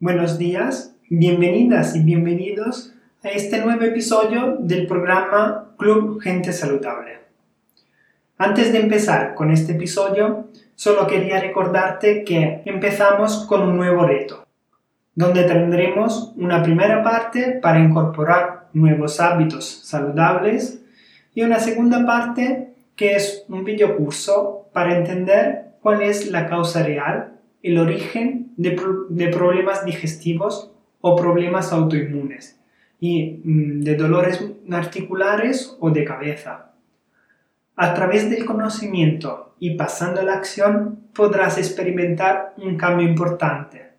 Buenos días, bienvenidas y bienvenidos a este nuevo episodio del programa Club Gente Saludable. Antes de empezar con este episodio, solo quería recordarte que empezamos con un nuevo reto, donde tendremos una primera parte para incorporar nuevos hábitos saludables y una segunda parte que es un videocurso para entender cuál es la causa real el origen de, problemas digestivos o problemas autoinmunes y mm, de dolores articulares o de cabeza. A través del conocimiento y pasando a la acción podrás experimentar un cambio importante.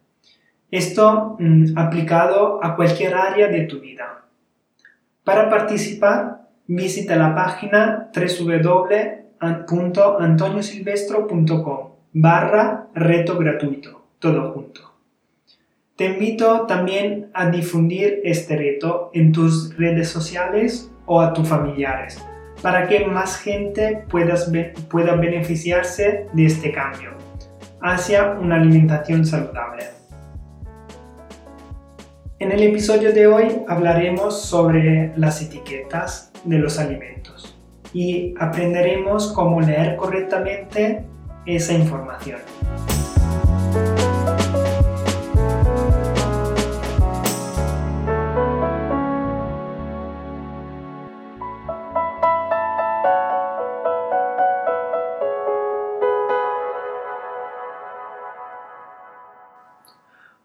Esto mm, aplicado a cualquier área de tu vida. Para participar, visita la página www.antoniosilvestro.com barra reto gratuito, todo junto. Te invito también a difundir este reto en tus redes sociales o a tus familiares para que más gente pueda beneficiarse de este cambio hacia una alimentación saludable. En el episodio de hoy hablaremos sobre las etiquetas de los alimentos y aprenderemos cómo leer correctamente esa información.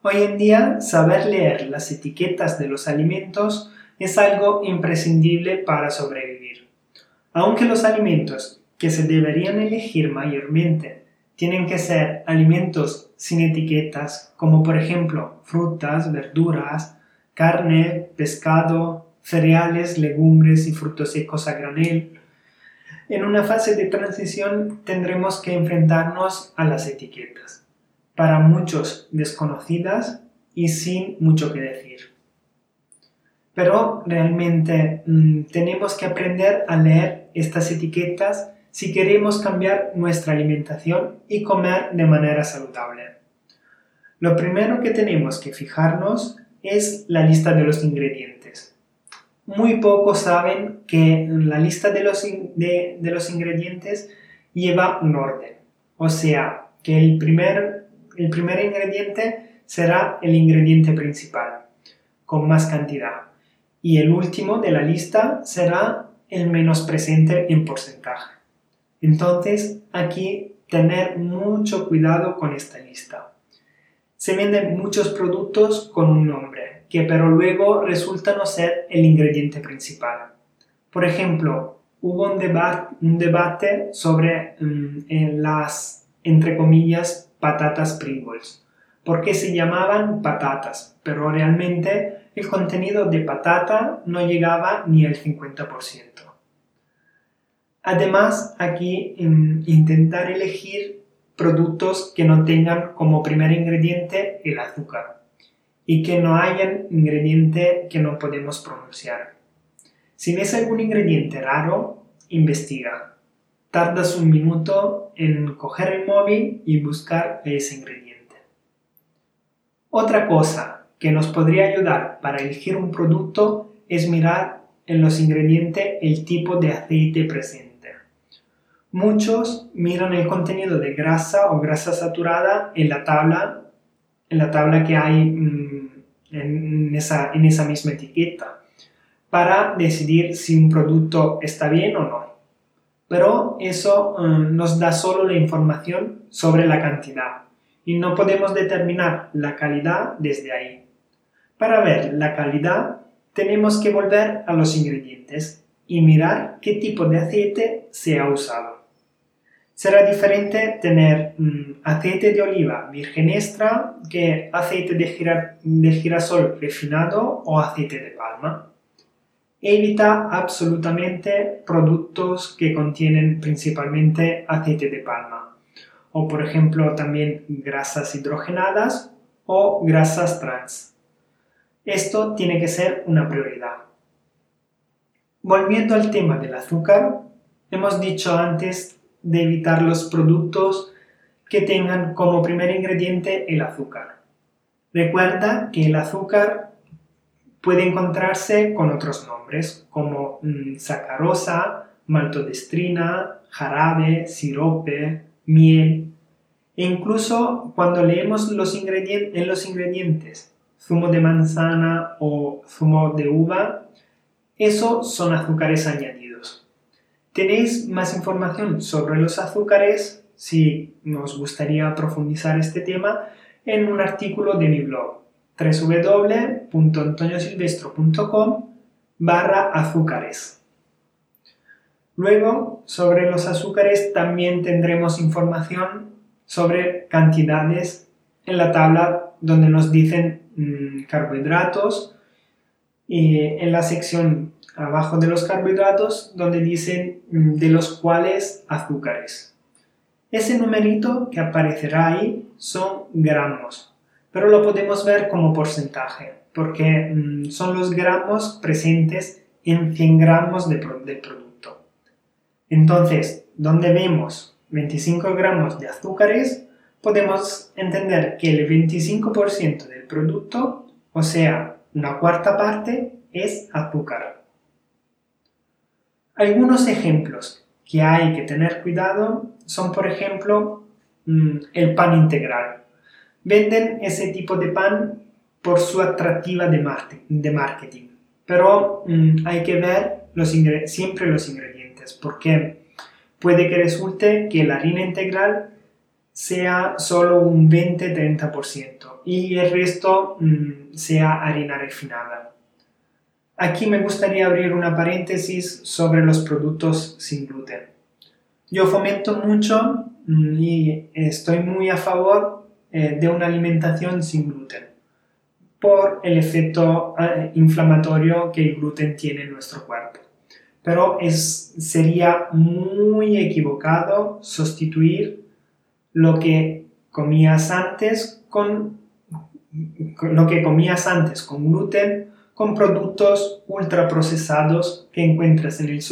Hoy en día, saber leer las etiquetas de los alimentos es algo imprescindible para sobrevivir. Aunque los alimentos que se deberían elegir mayormente tienen que ser alimentos sin etiquetas, como por ejemplo frutas, verduras, carne, pescado, cereales, legumbres y frutos secos a granel. En una fase de transición tendremos que enfrentarnos a las etiquetas, para muchos desconocidas y sin mucho que decir. Pero realmente mm, tenemos que aprender a leer estas etiquetas si queremos cambiar nuestra alimentación y comer de manera saludable. Lo primero que tenemos que fijarnos es la lista de los ingredientes. Muy pocos saben que la lista de los, de, los ingredientes lleva un orden. O sea, que el primer, el primer ingrediente será el ingrediente principal, con más cantidad. Y el último de la lista será el menos presente en porcentaje. Entonces, aquí tener mucho cuidado con esta lista. Se venden muchos productos con un nombre, que pero luego resulta no ser el ingrediente principal. Por ejemplo, hubo un, debate sobre mm, las, entre comillas, patatas Pringles. ¿Por qué se llamaban patatas? Pero realmente el contenido de patata no llegaba ni al 50%. Además, aquí intentar elegir productos que no tengan como primer ingrediente el azúcar y que no hayan ingrediente que no podemos pronunciar. Si ves algún ingrediente raro, investiga. Tardas un minuto en coger el móvil y buscar ese ingrediente. Otra cosa que nos podría ayudar para elegir un producto es mirar en los ingredientes el tipo de aceite presente. Muchos miran el contenido de grasa o grasa saturada en la tabla, en la tabla que hay mm, en, esa, en esa misma etiqueta para decidir si un producto está bien o no. Pero eso mm, nos da solo la información sobre la cantidad y no podemos determinar la calidad desde ahí. Para ver la calidad tenemos que volver a los ingredientes y mirar qué tipo de aceite se ha usado. Será diferente tener mm, aceite de oliva virgen extra que aceite de, girasol refinado o aceite de palma. Evita absolutamente productos que contienen principalmente aceite de palma o por ejemplo también grasas hidrogenadas o grasas trans. Esto tiene que ser una prioridad. Volviendo al tema del azúcar, hemos dicho antes de evitar los productos que tengan como primer ingrediente el azúcar. Recuerda que el azúcar puede encontrarse con otros nombres como mm, sacarosa, maltodestrina, jarabe, sirope, miel. E incluso cuando leemos los en los ingredientes zumo de manzana o zumo de uva, eso son azúcares añadidos. Tenéis más información sobre los azúcares si nos gustaría profundizar este tema en un artículo de mi blog www.antoniosilvestro.com barra azúcares. Luego, sobre los azúcares también tendremos información sobre cantidades en la tabla donde nos dicen mm, carbohidratos y en la sección abajo de los carbohidratos donde dicen mm, de los cuales azúcares. Ese numerito que aparecerá ahí son gramos, pero lo podemos ver como porcentaje, porque mm, son los gramos presentes en 100 gramos de del producto. Entonces, donde vemos 25 gramos de azúcares, podemos entender que el 25% del producto, o sea, una cuarta parte, es azúcar. Algunos ejemplos que hay que tener cuidado son, por ejemplo, mm, el pan integral. Venden ese tipo de pan por su atractiva de marketing, pero mm, hay que ver siempre los ingredientes, porque puede que resulte que la harina integral sea solo un 20-30% y el resto mm, sea harina refinada. Aquí me gustaría abrir una paréntesis sobre los productos sin gluten. Yo fomento mucho mm, y estoy muy a favor eh, de una alimentación sin gluten por el efecto eh, inflamatorio que el gluten tiene en nuestro cuerpo. Pero es, sería muy equivocado sustituir lo que comías antes con, lo que comías antes con gluten con productos ultraprocesados que encuentras en el,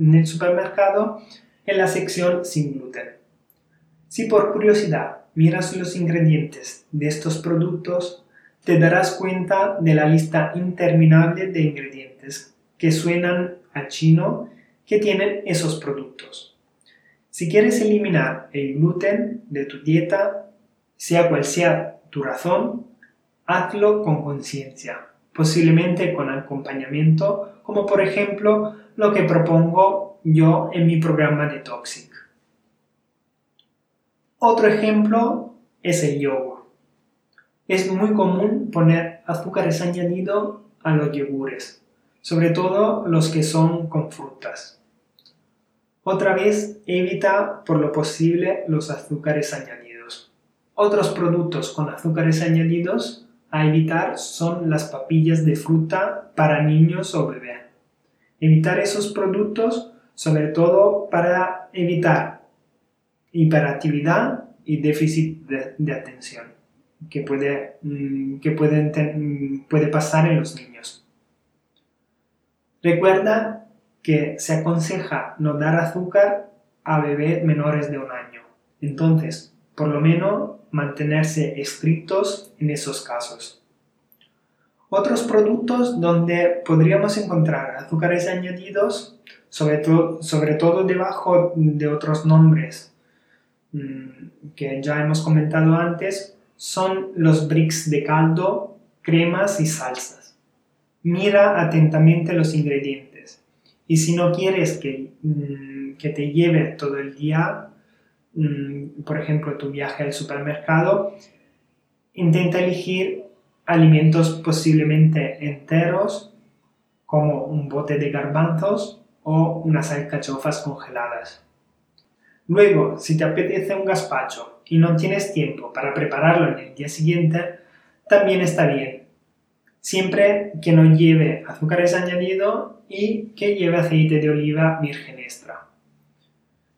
en el supermercado en la sección sin gluten. Si por curiosidad miras los ingredientes de estos productos, te darás cuenta de la lista interminable de ingredientes que suenan a chino que tienen esos productos. Si quieres eliminar el gluten de tu dieta, sea cual sea tu razón, hazlo con conciencia, posiblemente con acompañamiento, como por ejemplo lo que propongo yo en mi programa de Toxic. Otro ejemplo es el yogur. Es muy común poner azúcares añadidos a los yogures, sobre todo los que son con frutas. Otra vez, evita por lo posible los azúcares añadidos. Otros productos con azúcares añadidos a evitar son las papillas de fruta para niños o bebés. Evitar esos productos sobre todo para evitar hiperactividad y déficit de, atención que, puede, mm, que mm, puede pasar en los niños. Recuerda que se aconseja no dar azúcar a bebés menores de un año. Entonces, por lo menos mantenerse estrictos en esos casos. Otros productos donde podríamos encontrar azúcares añadidos, sobre, sobre todo debajo de otros nombres mm, que ya hemos comentado antes, son los bricks de caldo, cremas y salsas. Mira atentamente los ingredientes y si no quieres que, mm, que te lleve todo el día, mm, por ejemplo, tu viaje al supermercado, intenta elegir alimentos posiblemente enteros, como un bote de garbanzos o unas alcachofas congeladas. Luego, si te apetece un gazpacho y no tienes tiempo para prepararlo en el día siguiente, también está bien. Siempre que no lleve azúcares añadidos y que lleve aceite de oliva virgen extra.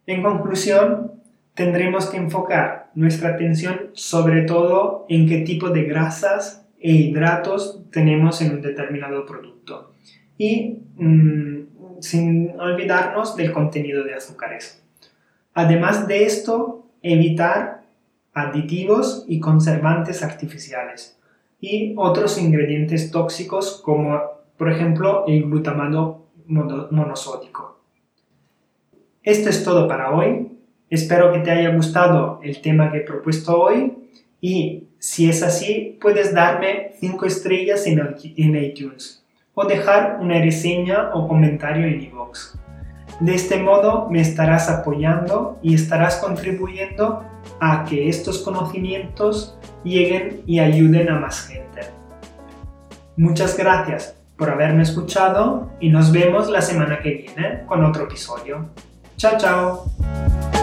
En conclusión, tendremos que enfocar nuestra atención sobre todo en qué tipo de grasas e hidratos tenemos en un determinado producto y mm, sin olvidarnos del contenido de azúcares. Además de esto, evitar aditivos y conservantes artificiales, y otros ingredientes tóxicos como por ejemplo el glutamato monosódico. Esto es todo para hoy. Espero que te haya gustado el tema que he propuesto hoy y si es así puedes darme 5 estrellas en iTunes o dejar una reseña o comentario en iVoox. De este modo me estarás apoyando y estarás contribuyendo a que estos conocimientos lleguen y ayuden a más gente. Muchas gracias por haberme escuchado y nos vemos la semana que viene con otro episodio. Chao, chao.